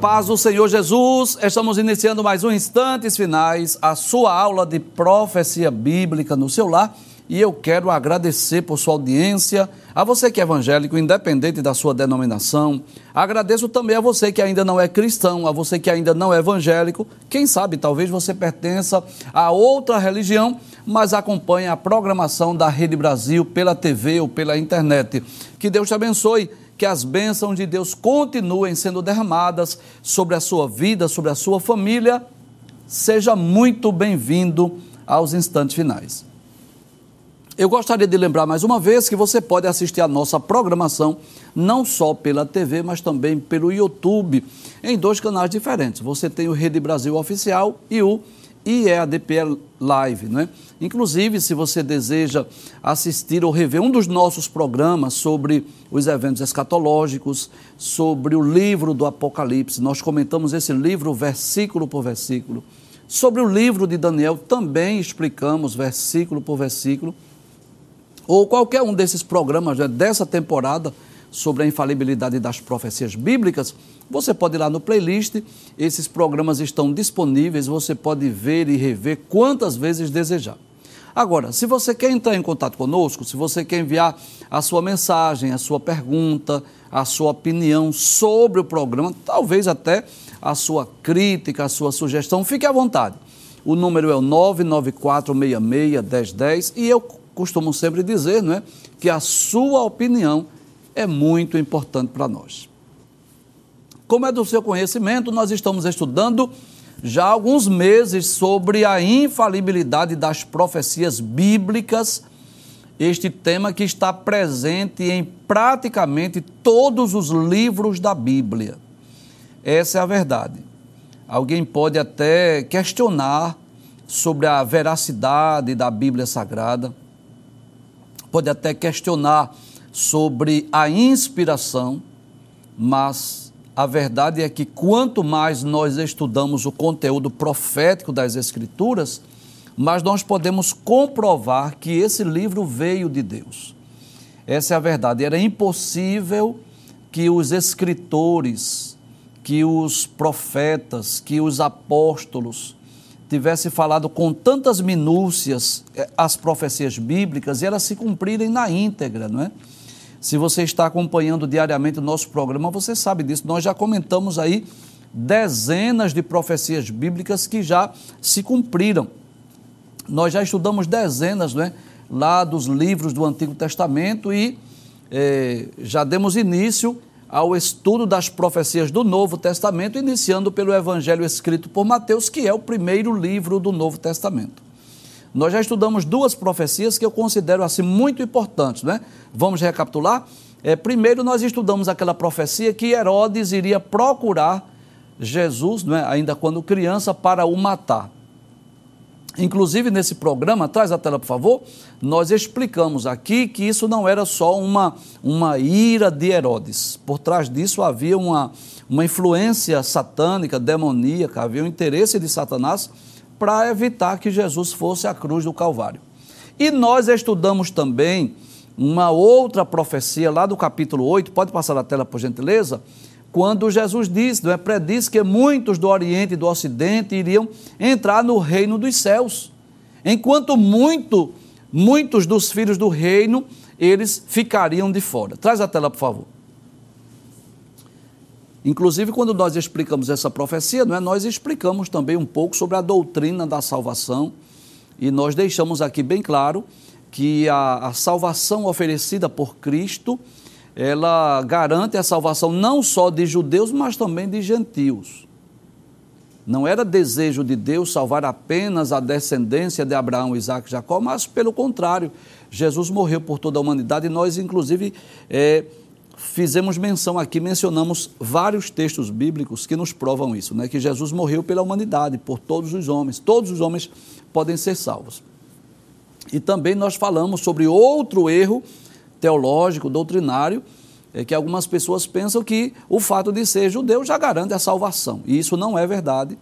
Paz do Senhor Jesus, estamos iniciando mais um Instantes Finais, a sua aula de profecia bíblica no seu lar. E eu quero agradecer por sua audiência, a você que é evangélico, independente da sua denominação. Agradeço também a você que ainda não é cristão, a você que ainda não é evangélico. Quem sabe, talvez você pertença a outra religião, mas acompanhe a programação da Rede Brasil pela TV ou pela internet. Que Deus te abençoe que as bênçãos de Deus continuem sendo derramadas sobre a sua vida, sobre a sua família. Seja muito bem-vindo aos instantes finais. Eu gostaria de lembrar mais uma vez que você pode assistir a nossa programação não só pela TV, mas também pelo YouTube, em dois canais diferentes. Você tem o Rede Brasil Oficial e o IEADP Live, né? Inclusive, se você deseja assistir ou rever um dos nossos programas sobre os eventos escatológicos, sobre o livro do Apocalipse, nós comentamos esse livro versículo por versículo. Sobre o livro de Daniel, também explicamos versículo por versículo. Ou qualquer um desses programas né, dessa temporada sobre a infalibilidade das profecias bíblicas, você pode ir lá no playlist, esses programas estão disponíveis, você pode ver e rever quantas vezes desejar. Agora, se você quer entrar em contato conosco, se você quer enviar a sua mensagem, a sua pergunta, a sua opinião sobre o programa, talvez até a sua crítica, a sua sugestão, fique à vontade. O número é o 994661010 e eu costumo sempre dizer, não é, que a sua opinião é muito importante para nós. Como é do seu conhecimento, nós estamos estudando já há alguns meses sobre a infalibilidade das profecias bíblicas, este tema que está presente em praticamente todos os livros da Bíblia. Essa é a verdade. Alguém pode até questionar sobre a veracidade da Bíblia Sagrada, pode até questionar sobre a inspiração, mas a verdade é que quanto mais nós estudamos o conteúdo profético das Escrituras, mais nós podemos comprovar que esse livro veio de Deus. Essa é a verdade. Era impossível que os escritores, que os profetas, que os apóstolos tivessem falado com tantas minúcias eh, as profecias bíblicas e elas se cumprirem na íntegra, não é? Se você está acompanhando diariamente o nosso programa, você sabe disso. Nós já comentamos aí dezenas de profecias bíblicas que já se cumpriram. Nós já estudamos dezenas né, lá dos livros do Antigo Testamento e eh, já demos início ao estudo das profecias do Novo Testamento, iniciando pelo Evangelho escrito por Mateus, que é o primeiro livro do Novo Testamento. Nós já estudamos duas profecias que eu considero assim muito importantes, né? Vamos recapitular? É, primeiro, nós estudamos aquela profecia que Herodes iria procurar Jesus, né, ainda quando criança, para o matar. Inclusive, nesse programa, traz a tela, por favor, nós explicamos aqui que isso não era só uma, uma ira de Herodes. Por trás disso havia uma, uma influência satânica, demoníaca, havia um interesse de Satanás para evitar que Jesus fosse à cruz do Calvário. E nós estudamos também uma outra profecia lá do capítulo 8, pode passar a tela por gentileza, quando Jesus disse, não é, prediz que muitos do Oriente e do Ocidente iriam entrar no reino dos céus, enquanto muito, muitos dos filhos do reino, eles ficariam de fora. Traz a tela, por favor. Inclusive, quando nós explicamos essa profecia, não é, nós explicamos também um pouco sobre a doutrina da salvação. E nós deixamos aqui bem claro que a, a salvação oferecida por Cristo, ela garante a salvação não só de judeus, mas também de gentios. Não era desejo de Deus salvar apenas a descendência de Abraão, Isaac e Jacó, mas pelo contrário, Jesus morreu por toda a humanidade. E nós, inclusive, é, fizemos menção aqui, mencionamos vários textos bíblicos que nos provam isso, né? que Jesus morreu pela humanidade, por todos os homens, todos os homens podem ser salvos. E também nós falamos sobre outro erro teológico, doutrinário, é que algumas pessoas pensam que o fato de ser judeu já garante a salvação, e isso não é verdade.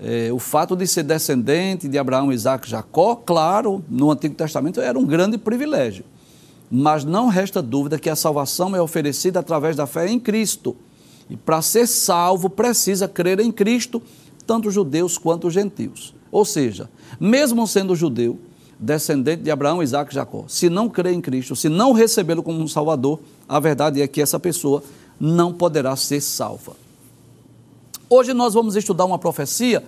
É, o fato de ser descendente de Abraão, Isaac Jacó, claro, no Antigo Testamento era um grande privilégio mas não resta dúvida que a salvação é oferecida através da fé em Cristo. E para ser salvo, precisa crer em Cristo, tanto judeus quanto gentios. Ou seja, mesmo sendo judeu, descendente de Abraão, Isaac e Jacó, se não crer em Cristo, se não recebê-lo como um Salvador, a verdade é que essa pessoa não poderá ser salva. Hoje nós vamos estudar uma profecia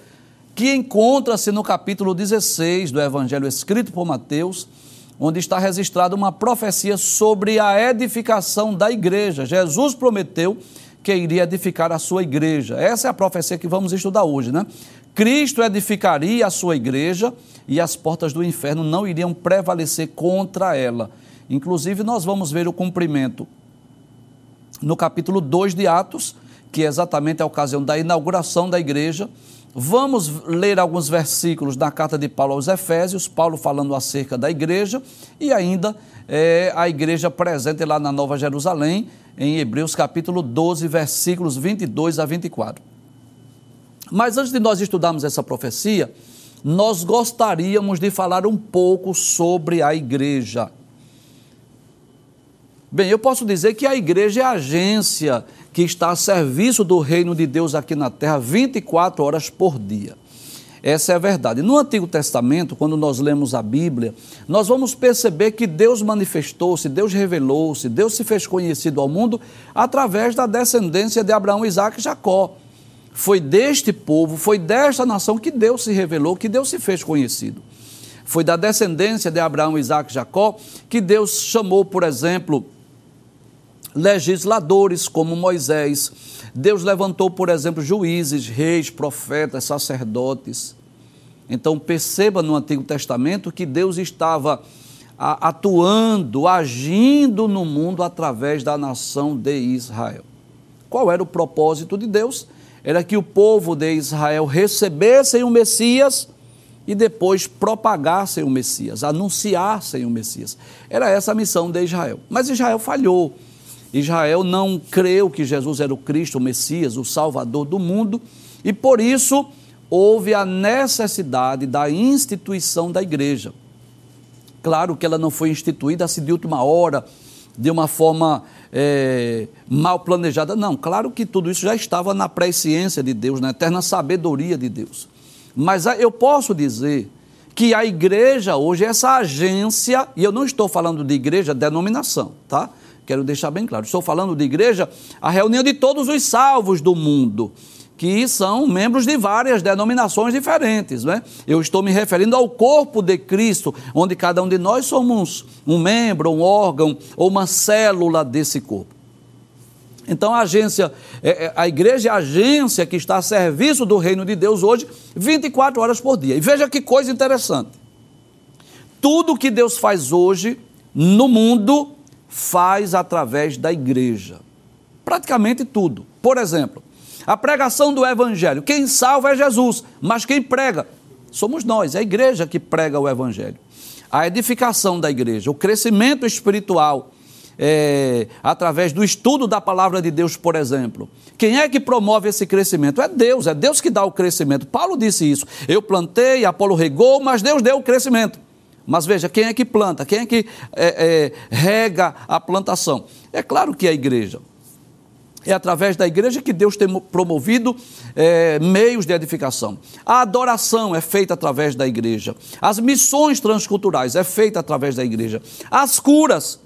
que encontra-se no capítulo 16 do Evangelho escrito por Mateus, onde está registrada uma profecia sobre a edificação da igreja. Jesus prometeu que iria edificar a sua igreja. Essa é a profecia que vamos estudar hoje, né? Cristo edificaria a sua igreja e as portas do inferno não iriam prevalecer contra ela. Inclusive, nós vamos ver o cumprimento no capítulo 2 de Atos, que é exatamente a ocasião da inauguração da igreja. Vamos ler alguns versículos da carta de Paulo aos Efésios, Paulo falando acerca da igreja e ainda é, a igreja presente lá na Nova Jerusalém, em Hebreus capítulo 12, versículos 22 a 24. Mas antes de nós estudarmos essa profecia, nós gostaríamos de falar um pouco sobre a igreja. Bem, eu posso dizer que a igreja é a agência que está a serviço do reino de Deus aqui na terra 24 horas por dia. Essa é a verdade. No Antigo Testamento, quando nós lemos a Bíblia, nós vamos perceber que Deus manifestou-se, Deus revelou-se, Deus se fez conhecido ao mundo através da descendência de Abraão, Isaac e Jacó. Foi deste povo, foi desta nação que Deus se revelou, que Deus se fez conhecido. Foi da descendência de Abraão, Isaac e Jacó que Deus chamou, por exemplo, legisladores como Moisés. Deus levantou, por exemplo, juízes, reis, profetas, sacerdotes. Então perceba no Antigo Testamento que Deus estava atuando, agindo no mundo através da nação de Israel. Qual era o propósito de Deus? Era que o povo de Israel recebessem o Messias e depois propagassem o Messias, anunciassem o Messias. Era essa a missão de Israel. Mas Israel falhou. Israel não creu que Jesus era o Cristo, o Messias, o Salvador do mundo, e por isso houve a necessidade da instituição da igreja. Claro que ela não foi instituída assim de última hora, de uma forma é, mal planejada. Não, claro que tudo isso já estava na presciência de Deus, na eterna sabedoria de Deus. Mas eu posso dizer que a igreja hoje, essa agência, e eu não estou falando de igreja denominação, tá? Quero deixar bem claro. Estou falando de igreja, a reunião de todos os salvos do mundo, que são membros de várias denominações diferentes. Né? Eu estou me referindo ao corpo de Cristo, onde cada um de nós somos um membro, um órgão ou uma célula desse corpo. Então a agência, é, é, a igreja é a agência que está a serviço do reino de Deus hoje, 24 horas por dia. E veja que coisa interessante. Tudo que Deus faz hoje no mundo faz através da igreja. Praticamente tudo. Por exemplo, a pregação do evangelho. Quem salva é Jesus, mas quem prega somos nós, é a igreja que prega o evangelho. A edificação da igreja, o crescimento espiritual, é, através do estudo da palavra de Deus, por exemplo. Quem é que promove esse crescimento? É Deus, é Deus que dá o crescimento. Paulo disse isso. Eu plantei, Apolo regou, mas Deus deu o crescimento. Mas veja, quem é que planta? Quem é que é, é, rega a plantação? É claro que é a igreja. É através da igreja que Deus tem promovido é, meios de edificação. A adoração é feita através da igreja. As missões transculturais é feita através da igreja. As curas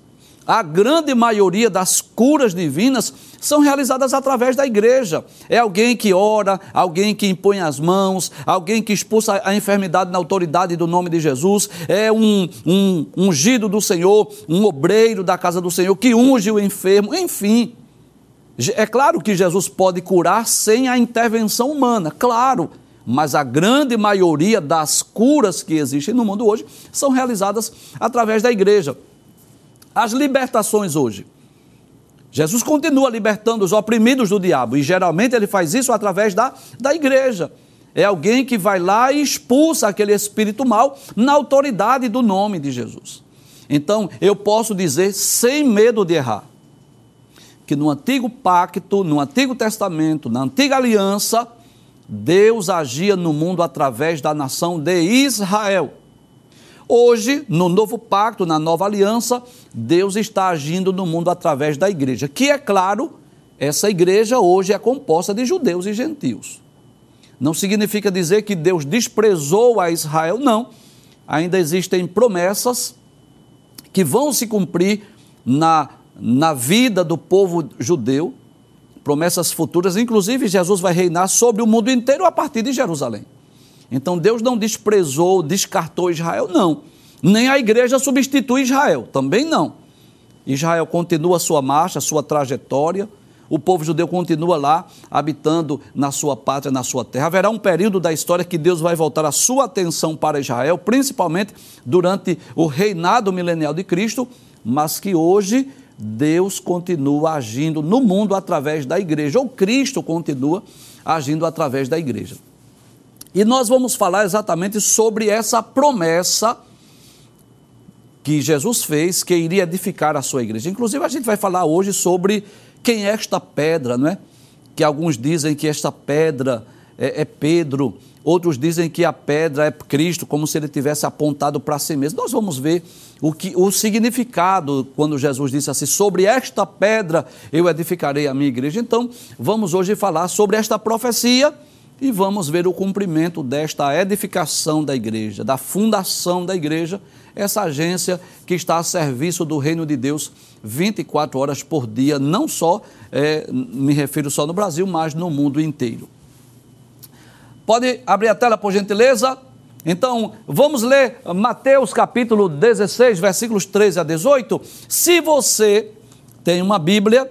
a grande maioria das curas divinas são realizadas através da igreja. É alguém que ora, alguém que impõe as mãos, alguém que expulsa a enfermidade na autoridade do nome de Jesus, é um, um ungido do Senhor, um obreiro da casa do Senhor que unge o enfermo, enfim. É claro que Jesus pode curar sem a intervenção humana, claro, mas a grande maioria das curas que existem no mundo hoje são realizadas através da igreja as libertações hoje. Jesus continua libertando os oprimidos do diabo e geralmente ele faz isso através da, da igreja. É alguém que vai lá e expulsa aquele espírito mal na autoridade do nome de Jesus. Então, eu posso dizer sem medo de errar que no antigo pacto, no antigo testamento, na antiga aliança, Deus agia no mundo através da nação de Israel. Hoje, no novo pacto, na nova aliança, Deus está agindo no mundo através da igreja, que é claro essa igreja hoje é composta de judeus e gentios. Não significa dizer que Deus desprezou a Israel, não. Ainda existem promessas que vão se cumprir na, na vida do povo judeu, promessas futuras, inclusive Jesus vai reinar sobre o mundo inteiro a partir de Jerusalém. Então Deus não desprezou, descartou Israel, não. Nem a igreja substitui Israel, também não. Israel continua a sua marcha, a sua trajetória, o povo judeu continua lá, habitando na sua pátria, na sua terra. Haverá um período da história que Deus vai voltar a sua atenção para Israel, principalmente durante o reinado milenial de Cristo, mas que hoje Deus continua agindo no mundo através da igreja, ou Cristo continua agindo através da igreja. E nós vamos falar exatamente sobre essa promessa que Jesus fez, que iria edificar a sua igreja. Inclusive, a gente vai falar hoje sobre quem é esta pedra, não é? Que alguns dizem que esta pedra é, é Pedro, outros dizem que a pedra é Cristo, como se ele tivesse apontado para si mesmo. Nós vamos ver o, que, o significado quando Jesus disse assim: sobre esta pedra eu edificarei a minha igreja. Então, vamos hoje falar sobre esta profecia e vamos ver o cumprimento desta edificação da igreja, da fundação da igreja, essa agência que está a serviço do reino de Deus 24 horas por dia, não só, é, me refiro só no Brasil, mas no mundo inteiro. Pode abrir a tela, por gentileza? Então, vamos ler Mateus capítulo 16, versículos 13 a 18. Se você tem uma Bíblia,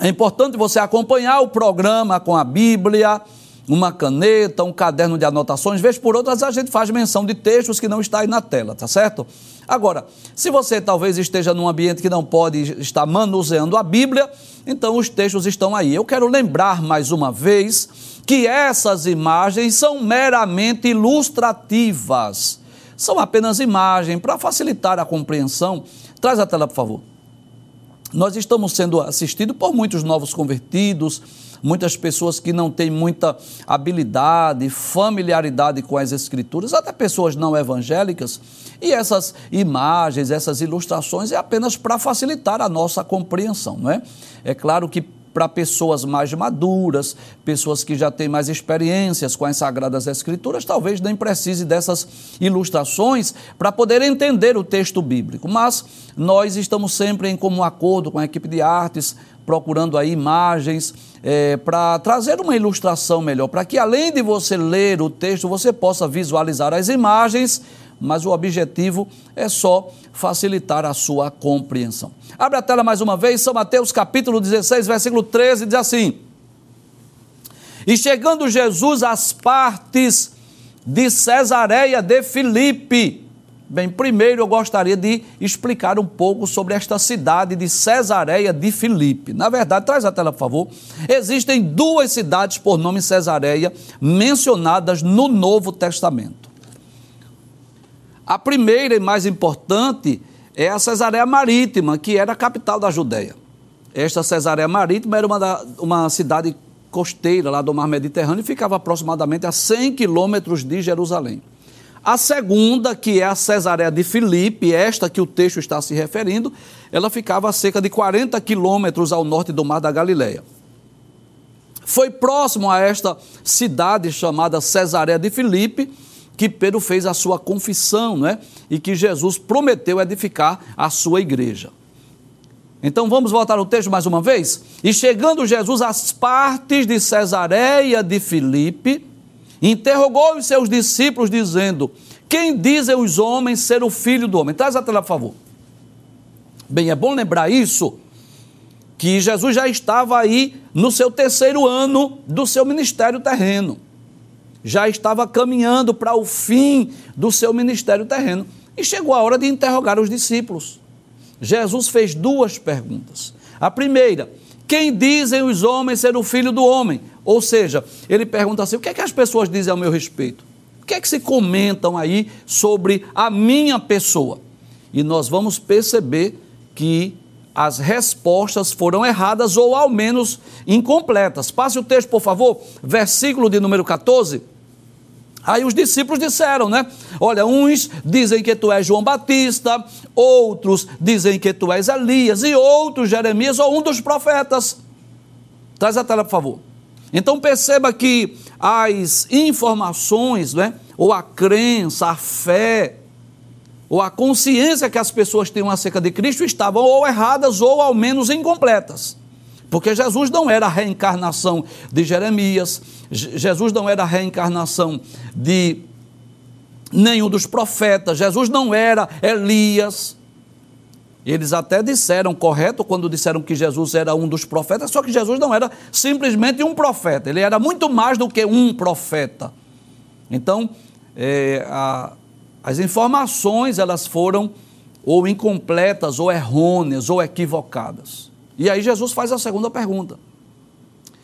é importante você acompanhar o programa com a Bíblia, uma caneta, um caderno de anotações, vez por outras a gente faz menção de textos que não está aí na tela, tá certo? Agora, se você talvez esteja num ambiente que não pode estar manuseando a Bíblia, então os textos estão aí. Eu quero lembrar mais uma vez que essas imagens são meramente ilustrativas. São apenas imagens para facilitar a compreensão. Traz a tela, por favor. Nós estamos sendo assistidos por muitos novos convertidos, muitas pessoas que não têm muita habilidade, familiaridade com as Escrituras, até pessoas não evangélicas. E essas imagens, essas ilustrações é apenas para facilitar a nossa compreensão, não é? É claro que para pessoas mais maduras, pessoas que já têm mais experiências com as Sagradas Escrituras, talvez nem precise dessas ilustrações para poder entender o texto bíblico. Mas nós estamos sempre em comum acordo com a equipe de artes, procurando aí imagens é, para trazer uma ilustração melhor, para que além de você ler o texto, você possa visualizar as imagens mas o objetivo é só facilitar a sua compreensão. Abre a tela mais uma vez, São Mateus capítulo 16, versículo 13, diz assim: E chegando Jesus às partes de Cesareia de Filipe. Bem, primeiro eu gostaria de explicar um pouco sobre esta cidade de Cesareia de Filipe. Na verdade, traz a tela, por favor. Existem duas cidades por nome Cesareia mencionadas no Novo Testamento. A primeira e mais importante é a Cesareia Marítima, que era a capital da Judéia. Esta Cesareia Marítima era uma, da, uma cidade costeira lá do mar Mediterrâneo e ficava aproximadamente a 100 quilômetros de Jerusalém. A segunda, que é a Cesareia de Filipe, esta que o texto está se referindo, ela ficava a cerca de 40 quilômetros ao norte do mar da Galileia. Foi próximo a esta cidade chamada Cesareia de Filipe, que Pedro fez a sua confissão, não é? E que Jesus prometeu edificar a sua igreja. Então vamos voltar ao texto mais uma vez? E chegando Jesus às partes de Cesareia de Filipe, interrogou os seus discípulos, dizendo: Quem dizem os homens ser o filho do homem? Traz a tela, por favor. Bem, é bom lembrar isso, que Jesus já estava aí no seu terceiro ano do seu ministério terreno já estava caminhando para o fim do seu ministério terreno. E chegou a hora de interrogar os discípulos. Jesus fez duas perguntas. A primeira, quem dizem os homens ser o filho do homem? Ou seja, ele pergunta assim: o que é que as pessoas dizem ao meu respeito? O que é que se comentam aí sobre a minha pessoa? E nós vamos perceber que as respostas foram erradas ou ao menos incompletas. Passe o texto, por favor, versículo de número 14. Aí os discípulos disseram, né? Olha, uns dizem que tu és João Batista, outros dizem que tu és Elias, e outros Jeremias ou um dos profetas. Traz a tela, por favor. Então perceba que as informações, né, ou a crença, a fé, ou a consciência que as pessoas tinham acerca de Cristo estavam ou erradas ou ao menos incompletas. Porque Jesus não era a reencarnação de Jeremias, Jesus não era a reencarnação de nenhum dos profetas, Jesus não era Elias. Eles até disseram correto quando disseram que Jesus era um dos profetas, só que Jesus não era simplesmente um profeta, ele era muito mais do que um profeta. Então, é, a, as informações elas foram ou incompletas, ou errôneas, ou equivocadas. E aí Jesus faz a segunda pergunta.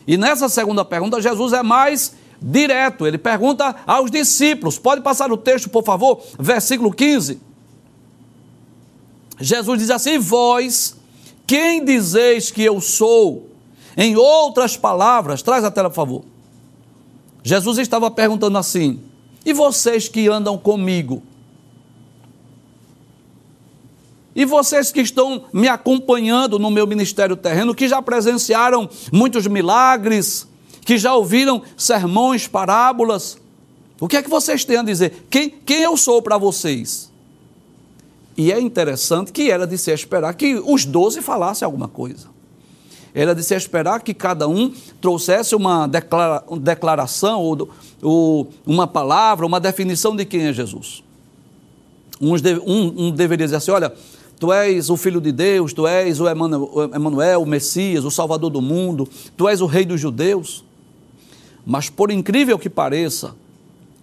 E nessa segunda pergunta, Jesus é mais direto. Ele pergunta aos discípulos. Pode passar o texto, por favor? Versículo 15. Jesus diz assim: Vós, quem dizeis que eu sou? Em outras palavras, traz a tela, por favor. Jesus estava perguntando assim: E vocês que andam comigo? E vocês que estão me acompanhando no meu ministério terreno, que já presenciaram muitos milagres, que já ouviram sermões, parábolas, o que é que vocês têm a dizer? Quem, quem eu sou para vocês? E é interessante que era de se esperar que os doze falassem alguma coisa. Era de se esperar que cada um trouxesse uma declara, declaração ou, ou, uma palavra, uma definição de quem é Jesus. Um, um deveria dizer assim: olha, tu és o Filho de Deus, tu és o Emanuel, o Messias, o Salvador do mundo, tu és o Rei dos Judeus. Mas por incrível que pareça,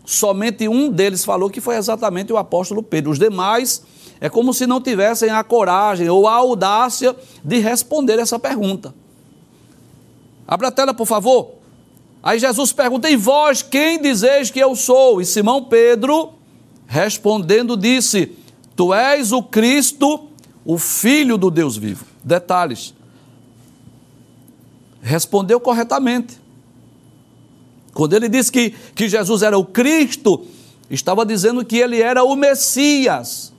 somente um deles falou que foi exatamente o apóstolo Pedro. Os demais é como se não tivessem a coragem ou a audácia de responder essa pergunta. Abra a tela, por favor. Aí Jesus pergunta: E vós quem dizeis que eu sou? E Simão Pedro, respondendo, disse: Tu és o Cristo, o Filho do Deus vivo. Detalhes. Respondeu corretamente. Quando ele disse que, que Jesus era o Cristo, estava dizendo que ele era o Messias.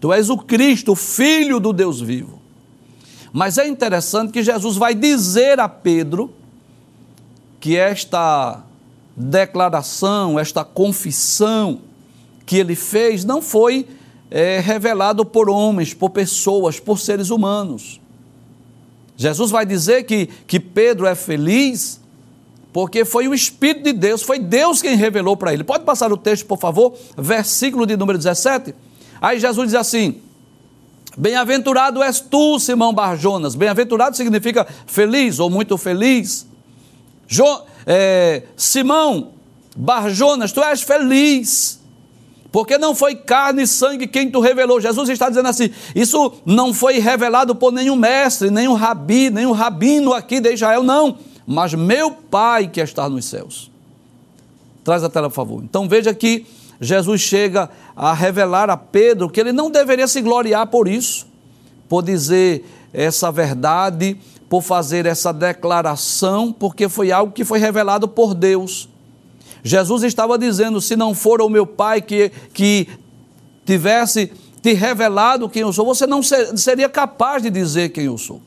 Tu és o Cristo, o Filho do Deus vivo. Mas é interessante que Jesus vai dizer a Pedro que esta declaração, esta confissão que ele fez não foi é, revelado por homens, por pessoas, por seres humanos. Jesus vai dizer que, que Pedro é feliz porque foi o Espírito de Deus, foi Deus quem revelou para ele. Pode passar o texto, por favor? Versículo de número 17. Aí Jesus diz assim: Bem-aventurado és tu, Simão Barjonas. Bem-aventurado significa feliz ou muito feliz. Jo, é, Simão Barjonas, tu és feliz. Porque não foi carne e sangue quem tu revelou. Jesus está dizendo assim: isso não foi revelado por nenhum mestre, nenhum rabi, nenhum rabino aqui de Israel, não. Mas meu Pai que está nos céus. Traz a tela, por favor. Então veja que Jesus chega a revelar a Pedro que ele não deveria se gloriar por isso, por dizer essa verdade, por fazer essa declaração, porque foi algo que foi revelado por Deus. Jesus estava dizendo: se não for o meu Pai que, que tivesse te revelado quem eu sou, você não ser, seria capaz de dizer quem eu sou.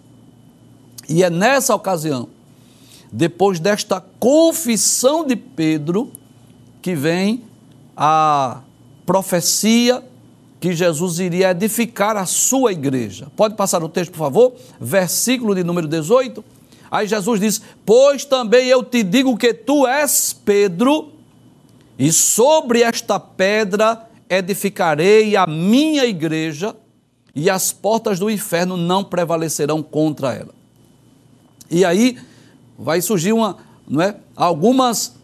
E é nessa ocasião, depois desta confissão de Pedro, que vem a profecia que Jesus iria edificar a sua igreja. Pode passar o texto, por favor? Versículo de número 18. Aí Jesus diz: Pois também eu te digo que tu és Pedro, e sobre esta pedra edificarei a minha igreja, e as portas do inferno não prevalecerão contra ela. E aí vai surgir uma, não é, algumas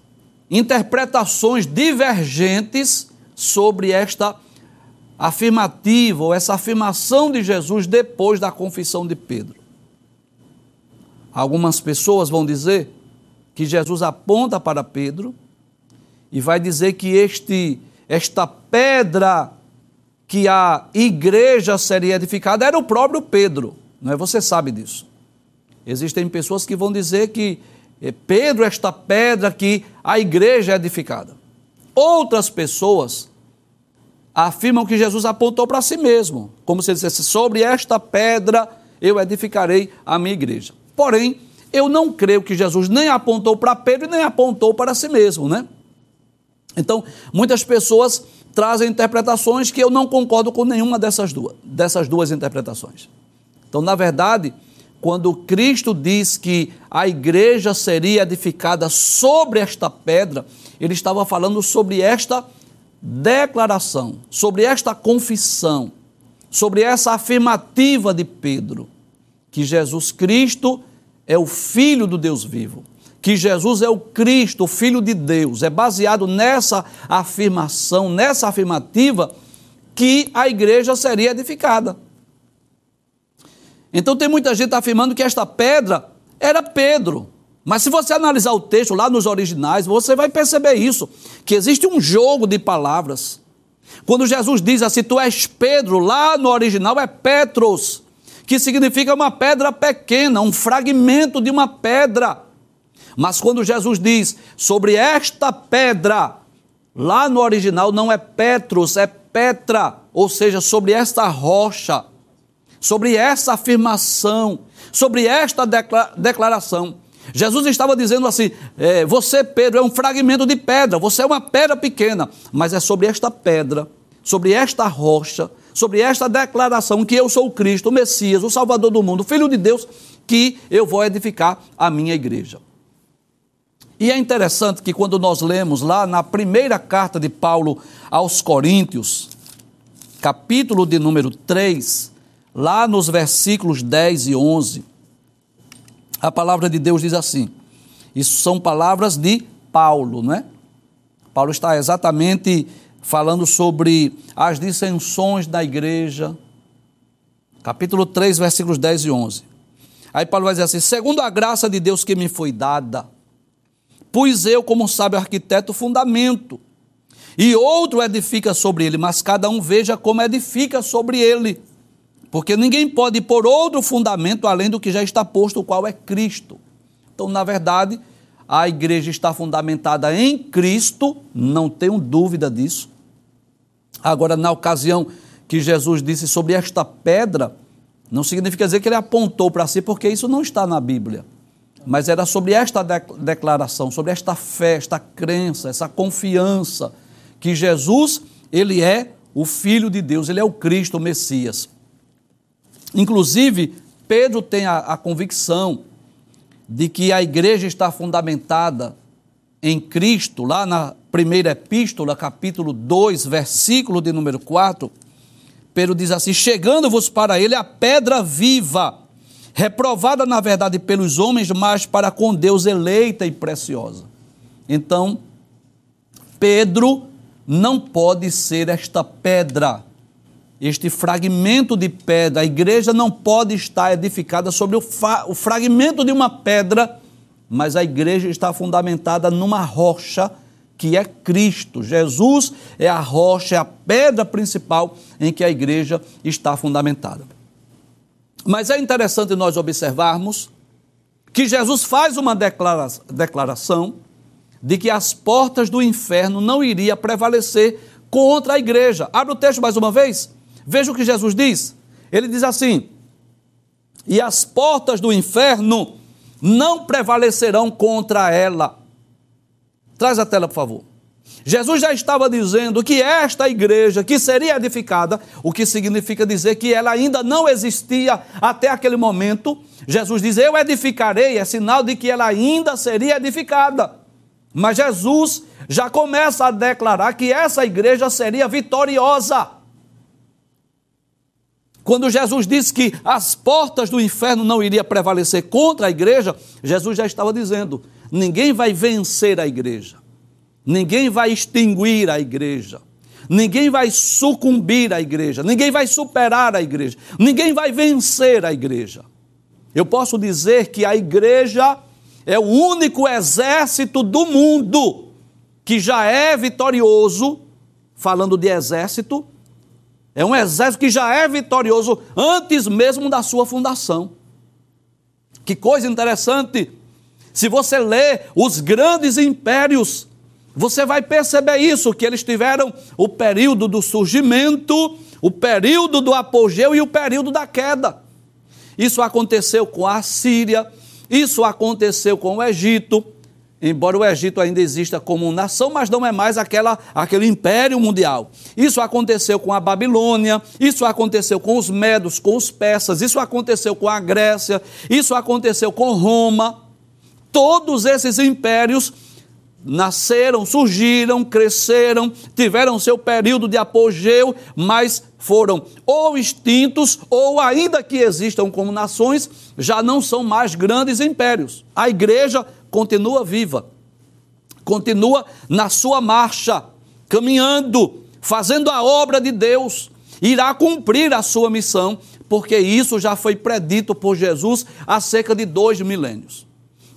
interpretações divergentes sobre esta afirmativa ou essa afirmação de Jesus depois da confissão de Pedro. Algumas pessoas vão dizer que Jesus aponta para Pedro e vai dizer que este esta pedra que a igreja seria edificada era o próprio Pedro, não é? Você sabe disso. Existem pessoas que vão dizer que é Pedro, esta pedra que a igreja é edificada. Outras pessoas afirmam que Jesus apontou para si mesmo, como se dissesse: sobre esta pedra eu edificarei a minha igreja. Porém, eu não creio que Jesus nem apontou para Pedro nem apontou para si mesmo, né? Então, muitas pessoas trazem interpretações que eu não concordo com nenhuma dessas duas, dessas duas interpretações. Então, na verdade, quando Cristo diz que a igreja seria edificada sobre esta pedra, ele estava falando sobre esta declaração, sobre esta confissão, sobre essa afirmativa de Pedro, que Jesus Cristo é o Filho do Deus vivo, que Jesus é o Cristo, o Filho de Deus. É baseado nessa afirmação, nessa afirmativa, que a igreja seria edificada. Então tem muita gente afirmando que esta pedra era Pedro. Mas se você analisar o texto lá nos originais, você vai perceber isso, que existe um jogo de palavras. Quando Jesus diz assim, tu és Pedro, lá no original é Petros, que significa uma pedra pequena, um fragmento de uma pedra. Mas quando Jesus diz sobre esta pedra, lá no original não é Petros, é Petra, ou seja, sobre esta rocha, sobre essa afirmação, sobre esta declaração. Jesus estava dizendo assim: é, você, Pedro, é um fragmento de pedra, você é uma pedra pequena, mas é sobre esta pedra, sobre esta rocha, sobre esta declaração que eu sou o Cristo, o Messias, o Salvador do mundo, o Filho de Deus, que eu vou edificar a minha igreja. E é interessante que quando nós lemos lá na primeira carta de Paulo aos Coríntios, capítulo de número 3, lá nos versículos 10 e 11, a palavra de Deus diz assim: isso são palavras de Paulo, não é? Paulo está exatamente falando sobre as dissensões da igreja. Capítulo 3, versículos 10 e 11. Aí Paulo vai dizer assim: segundo a graça de Deus que me foi dada, pus eu, como sábio arquiteto, fundamento, e outro edifica sobre ele, mas cada um veja como edifica sobre ele porque ninguém pode pôr outro fundamento além do que já está posto, o qual é Cristo. Então, na verdade, a igreja está fundamentada em Cristo, não tenho dúvida disso. Agora, na ocasião que Jesus disse sobre esta pedra, não significa dizer que ele apontou para si, porque isso não está na Bíblia. Mas era sobre esta declaração, sobre esta fé, esta crença, essa confiança que Jesus, ele é o Filho de Deus, ele é o Cristo, o Messias. Inclusive, Pedro tem a, a convicção de que a igreja está fundamentada em Cristo, lá na primeira epístola, capítulo 2, versículo de número 4, Pedro diz assim: Chegando-vos para ele a pedra viva, reprovada na verdade pelos homens, mas para com Deus eleita e preciosa. Então, Pedro não pode ser esta pedra este fragmento de pedra. A igreja não pode estar edificada sobre o, o fragmento de uma pedra, mas a igreja está fundamentada numa rocha que é Cristo. Jesus é a rocha, é a pedra principal em que a igreja está fundamentada. Mas é interessante nós observarmos que Jesus faz uma declaração de que as portas do inferno não iriam prevalecer contra a igreja. Abre o texto mais uma vez. Veja o que Jesus diz. Ele diz assim: E as portas do inferno não prevalecerão contra ela. Traz a tela, por favor. Jesus já estava dizendo que esta igreja que seria edificada, o que significa dizer que ela ainda não existia até aquele momento. Jesus diz: Eu edificarei, é sinal de que ela ainda seria edificada. Mas Jesus já começa a declarar que essa igreja seria vitoriosa. Quando Jesus disse que as portas do inferno não iriam prevalecer contra a igreja, Jesus já estava dizendo: ninguém vai vencer a igreja, ninguém vai extinguir a igreja, ninguém vai sucumbir à igreja, ninguém vai superar a igreja, ninguém vai vencer a igreja. Eu posso dizer que a igreja é o único exército do mundo que já é vitorioso, falando de exército, é um exército que já é vitorioso antes mesmo da sua fundação. Que coisa interessante. Se você lê os grandes impérios, você vai perceber isso, que eles tiveram o período do surgimento, o período do apogeu e o período da queda. Isso aconteceu com a Síria, Isso aconteceu com o Egito, embora o Egito ainda exista como nação, mas não é mais aquela, aquele império mundial. Isso aconteceu com a Babilônia, isso aconteceu com os medos, com os persas, isso aconteceu com a Grécia, isso aconteceu com Roma. Todos esses impérios nasceram, surgiram, cresceram, tiveram seu período de apogeu, mas foram ou extintos ou ainda que existam como nações, já não são mais grandes impérios. A igreja continua viva, continua na sua marcha, caminhando, fazendo a obra de Deus, irá cumprir a sua missão, porque isso já foi predito por Jesus há cerca de dois milênios.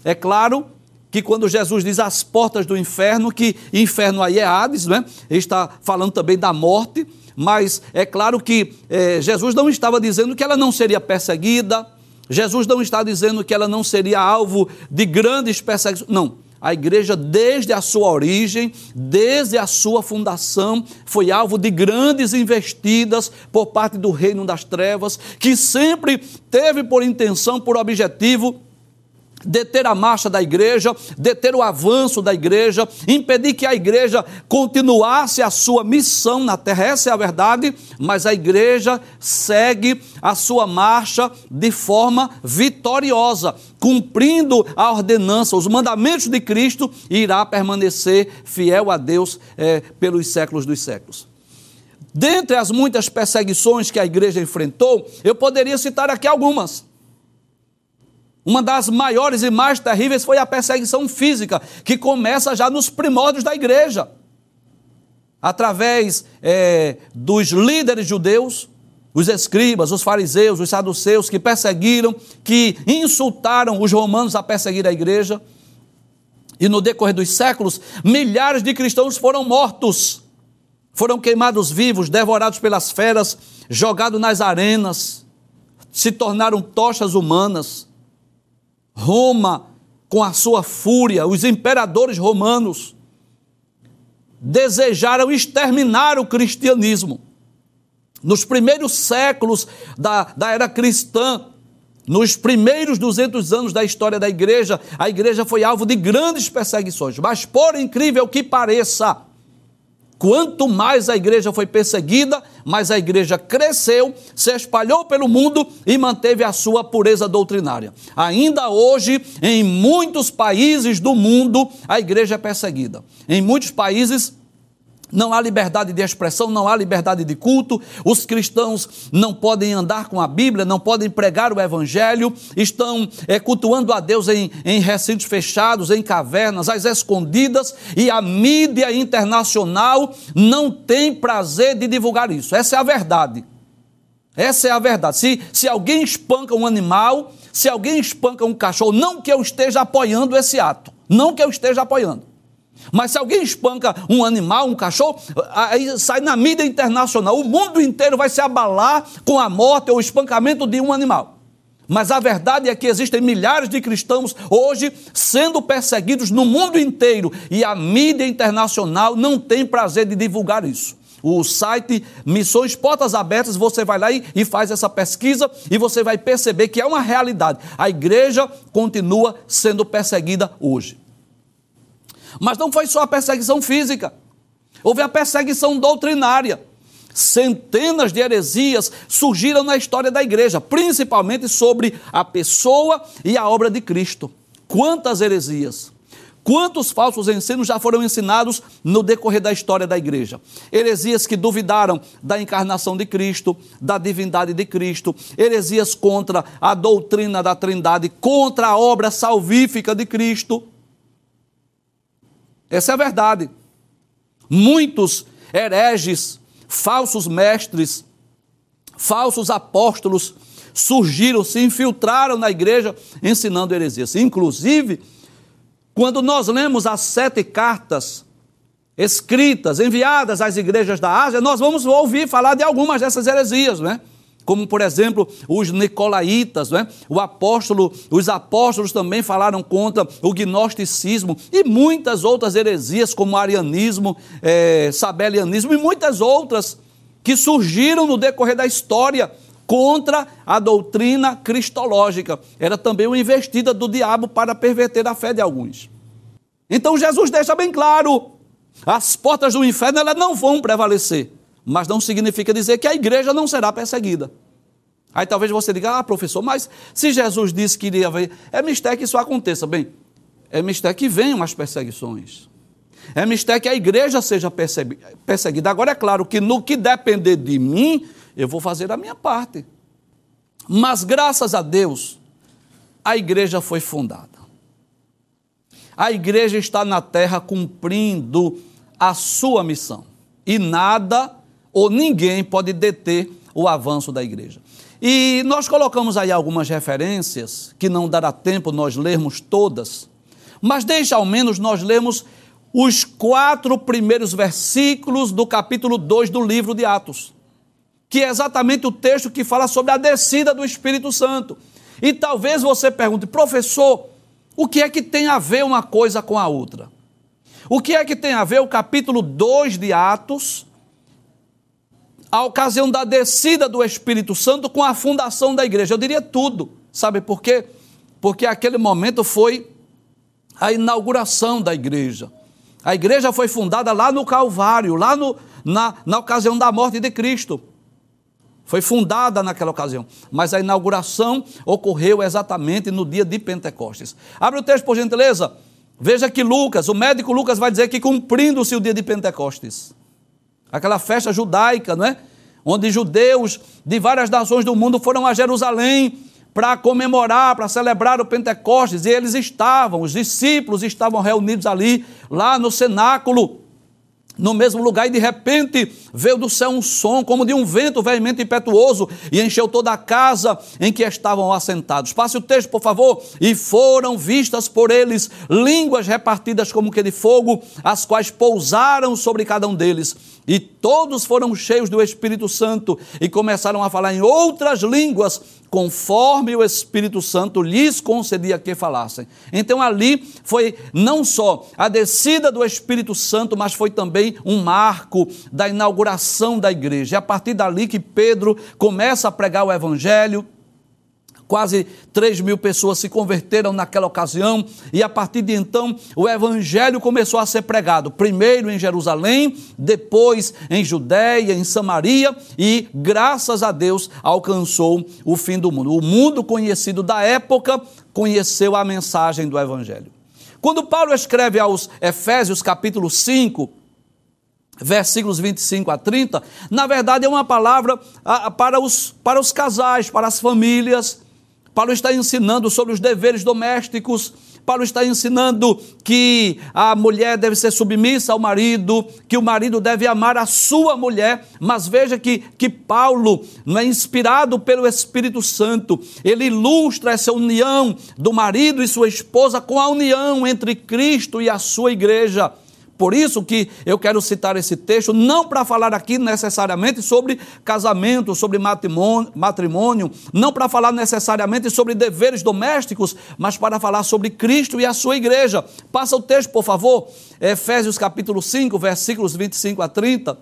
É claro que quando Jesus diz as portas do inferno, que inferno aí é Hades, né? ele está falando também da morte, mas é claro que é, Jesus não estava dizendo que ela não seria perseguida, Jesus não está dizendo que ela não seria alvo de grandes perseguições. Não. A igreja, desde a sua origem, desde a sua fundação, foi alvo de grandes investidas por parte do reino das trevas, que sempre teve por intenção, por objetivo, deter a marcha da igreja, deter o avanço da igreja, impedir que a igreja continuasse a sua missão na terra. Essa é a verdade, mas a igreja segue a sua marcha de forma vitoriosa, cumprindo a ordenança, os mandamentos de Cristo, e irá permanecer fiel a Deus é, pelos séculos dos séculos. Dentre as muitas perseguições que a igreja enfrentou, eu poderia citar aqui algumas. Uma das maiores e mais terríveis foi a perseguição física, que começa já nos primórdios da igreja. Através é, dos líderes judeus, os escribas, os fariseus, os saduceus, que perseguiram, que insultaram os romanos a perseguir a igreja. E no decorrer dos séculos, milhares de cristãos foram mortos, foram queimados vivos, devorados pelas feras, jogados nas arenas, se tornaram tochas humanas. Roma, com a sua fúria, os imperadores romanos, desejaram exterminar o cristianismo. Nos primeiros séculos da, da era cristã, nos primeiros 200 anos da história da igreja, a igreja foi alvo de grandes perseguições. Mas, por incrível que pareça, Quanto mais a igreja foi perseguida, mais a igreja cresceu, se espalhou pelo mundo e manteve a sua pureza doutrinária. Ainda hoje, em muitos países do mundo, a igreja é perseguida. Em muitos países, não há liberdade de expressão, não há liberdade de culto, os cristãos não podem andar com a Bíblia, não podem pregar o Evangelho, estão é, cultuando a Deus em, em recintos fechados, em cavernas, às escondidas, e a mídia internacional não tem prazer de divulgar isso. Essa é a verdade. Essa é a verdade. Se, se alguém espanca um animal, se alguém espanca um cachorro, não que eu esteja apoiando esse ato, não que eu esteja apoiando. Mas se alguém espanca um animal, um cachorro, aí sai na mídia internacional. O mundo inteiro vai se abalar com a morte ou o espancamento de um animal. Mas a verdade é que existem milhares de cristãos hoje sendo perseguidos no mundo inteiro e a mídia internacional não tem prazer de divulgar isso. O site Missões Portas Abertas, você vai lá e, e faz essa pesquisa e você vai perceber que é uma realidade. A igreja continua sendo perseguida hoje. Mas não foi só a perseguição física, houve a perseguição doutrinária. Centenas de heresias surgiram na história da igreja, principalmente sobre a pessoa e a obra de Cristo. Quantas heresias! Quantos falsos ensinos já foram ensinados no decorrer da história da igreja? Heresias que duvidaram da encarnação de Cristo, da divindade de Cristo, heresias contra a doutrina da Trindade, contra a obra salvífica de Cristo. Essa é a verdade. Muitos hereges, falsos mestres, falsos apóstolos surgiram, se infiltraram na igreja ensinando heresias. Inclusive, quando nós lemos as sete cartas escritas, enviadas às igrejas da Ásia, nós vamos ouvir falar de algumas dessas heresias, né? Como por exemplo os nicolaítas, né? o apóstolo, os apóstolos também falaram contra o gnosticismo e muitas outras heresias, como arianismo, é, sabelianismo e muitas outras que surgiram no decorrer da história contra a doutrina cristológica. Era também uma investida do diabo para perverter a fé de alguns. Então Jesus deixa bem claro: as portas do inferno elas não vão prevalecer, mas não significa dizer que a igreja não será perseguida. Aí talvez você diga, ah, professor, mas se Jesus disse que iria haver, é mistério que isso aconteça. Bem, é mistério que venham as perseguições. É mistério que a igreja seja perseguida. Agora é claro que no que depender de mim, eu vou fazer a minha parte. Mas graças a Deus, a igreja foi fundada. A igreja está na terra cumprindo a sua missão. E nada ou ninguém pode deter o avanço da igreja. E nós colocamos aí algumas referências, que não dará tempo nós lermos todas, mas deixa ao menos nós lermos os quatro primeiros versículos do capítulo 2 do livro de Atos, que é exatamente o texto que fala sobre a descida do Espírito Santo. E talvez você pergunte, professor, o que é que tem a ver uma coisa com a outra? O que é que tem a ver o capítulo 2 de Atos a ocasião da descida do Espírito Santo com a fundação da igreja. Eu diria tudo. Sabe por quê? Porque aquele momento foi a inauguração da igreja. A igreja foi fundada lá no Calvário, lá no, na, na ocasião da morte de Cristo. Foi fundada naquela ocasião. Mas a inauguração ocorreu exatamente no dia de Pentecostes. Abre o texto, por gentileza. Veja que Lucas, o médico Lucas vai dizer que cumprindo-se o dia de Pentecostes aquela festa judaica, não é? Onde judeus de várias nações do mundo foram a Jerusalém para comemorar, para celebrar o Pentecostes, e eles estavam, os discípulos estavam reunidos ali, lá no cenáculo, no mesmo lugar, e de repente veio do céu um som, como de um vento veemente impetuoso, e encheu toda a casa em que estavam assentados. Passe o texto, por favor. E foram vistas por eles línguas repartidas como que de fogo, as quais pousaram sobre cada um deles. E todos foram cheios do Espírito Santo e começaram a falar em outras línguas, conforme o Espírito Santo lhes concedia que falassem. Então ali foi não só a descida do Espírito Santo, mas foi também um marco da inauguração da igreja. É a partir dali que Pedro começa a pregar o Evangelho, Quase 3 mil pessoas se converteram naquela ocasião, e a partir de então o evangelho começou a ser pregado, primeiro em Jerusalém, depois em Judéia, em Samaria, e graças a Deus alcançou o fim do mundo. O mundo conhecido da época conheceu a mensagem do evangelho. Quando Paulo escreve aos Efésios capítulo 5, versículos 25 a 30, na verdade é uma palavra para os, para os casais, para as famílias, Paulo está ensinando sobre os deveres domésticos. Paulo está ensinando que a mulher deve ser submissa ao marido, que o marido deve amar a sua mulher. Mas veja que, que Paulo, é inspirado pelo Espírito Santo, ele ilustra essa união do marido e sua esposa com a união entre Cristo e a sua igreja. Por isso que eu quero citar esse texto, não para falar aqui necessariamente sobre casamento, sobre matrimônio, não para falar necessariamente sobre deveres domésticos, mas para falar sobre Cristo e a sua igreja. Passa o texto, por favor, Efésios capítulo 5, versículos 25 a 30.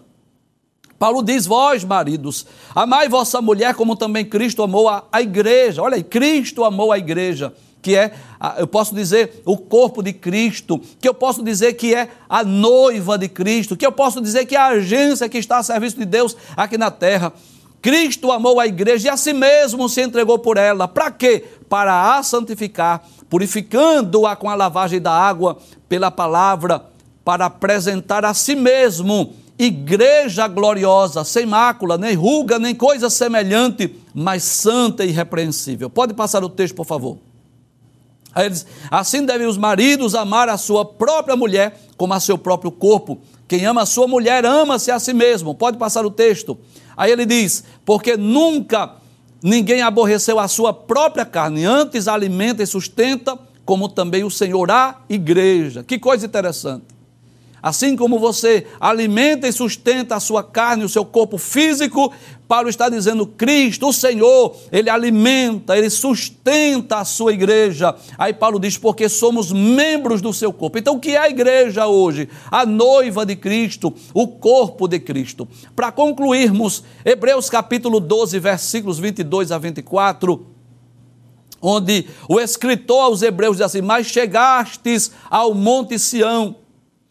Paulo diz: Vós, maridos, amai vossa mulher como também Cristo amou a, a igreja. Olha aí, Cristo amou a igreja que é, eu posso dizer, o corpo de Cristo, que eu posso dizer que é a noiva de Cristo, que eu posso dizer que é a agência que está a serviço de Deus aqui na terra. Cristo amou a igreja e a si mesmo se entregou por ela. Para quê? Para a santificar, purificando-a com a lavagem da água pela palavra, para apresentar a si mesmo igreja gloriosa, sem mácula, nem ruga, nem coisa semelhante, mas santa e irrepreensível. Pode passar o texto, por favor. Aí ele diz, assim devem os maridos amar a sua própria mulher como a seu próprio corpo. Quem ama a sua mulher ama-se a si mesmo. Pode passar o texto. Aí ele diz: porque nunca ninguém aborreceu a sua própria carne, antes alimenta e sustenta, como também o Senhor a igreja. Que coisa interessante. Assim como você alimenta e sustenta a sua carne, o seu corpo físico, Paulo está dizendo: Cristo, o Senhor, Ele alimenta, Ele sustenta a sua igreja. Aí Paulo diz: porque somos membros do seu corpo. Então, o que é a igreja hoje? A noiva de Cristo, o corpo de Cristo. Para concluirmos, Hebreus capítulo 12, versículos 22 a 24 onde o escritor aos Hebreus diz assim: Mas chegastes ao Monte Sião,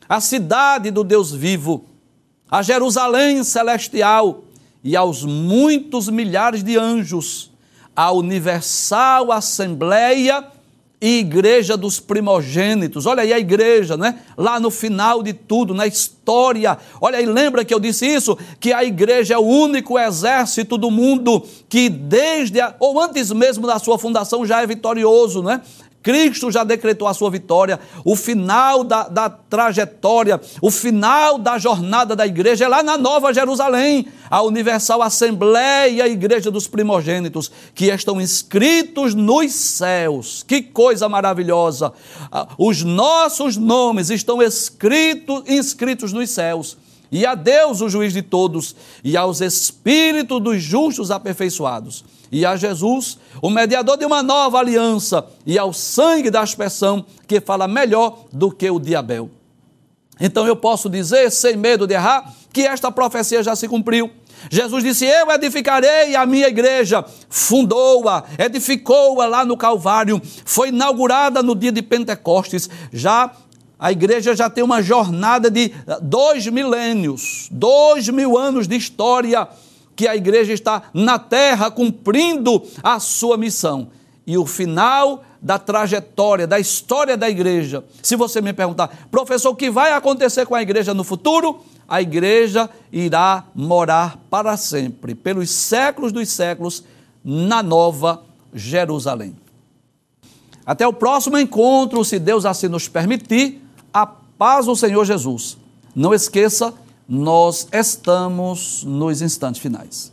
a cidade do Deus vivo, a Jerusalém celestial e aos muitos milhares de anjos, a universal assembleia e igreja dos primogênitos. Olha aí a igreja, né? Lá no final de tudo, na história. Olha aí, lembra que eu disse isso? Que a igreja é o único exército do mundo que desde a, ou antes mesmo da sua fundação já é vitorioso, né? Cristo já decretou a sua vitória, o final da, da, trajetória, o final da jornada da igreja é lá na Nova Jerusalém, a Universal Assembleia, a Igreja dos Primogênitos, que estão inscritos nos céus. Que coisa maravilhosa! Ah, os nossos nomes estão escritos, inscritos nos céus e a Deus, o juiz de todos, e aos espíritos dos justos aperfeiçoados, e a Jesus, o mediador de uma nova aliança, e ao sangue da aspersão, que fala melhor do que o de Abel. Então eu posso dizer, sem medo de errar, que esta profecia já se cumpriu. Jesus disse: Eu edificarei a minha igreja. Fundou-a, edificou-a lá no Calvário. Foi inaugurada no dia de Pentecostes. Já a igreja já tem uma jornada de dois milênios, dois mil anos de história que a igreja está na terra cumprindo a sua missão. E o final da trajetória, da história da igreja. Se você me perguntar, professor, o que vai acontecer com a igreja no futuro? A igreja irá morar para sempre, pelos séculos dos séculos, na nova Jerusalém. Até o próximo encontro, se Deus assim nos permitir a paz do Senhor Jesus. Não esqueça, nós estamos nos instantes finais.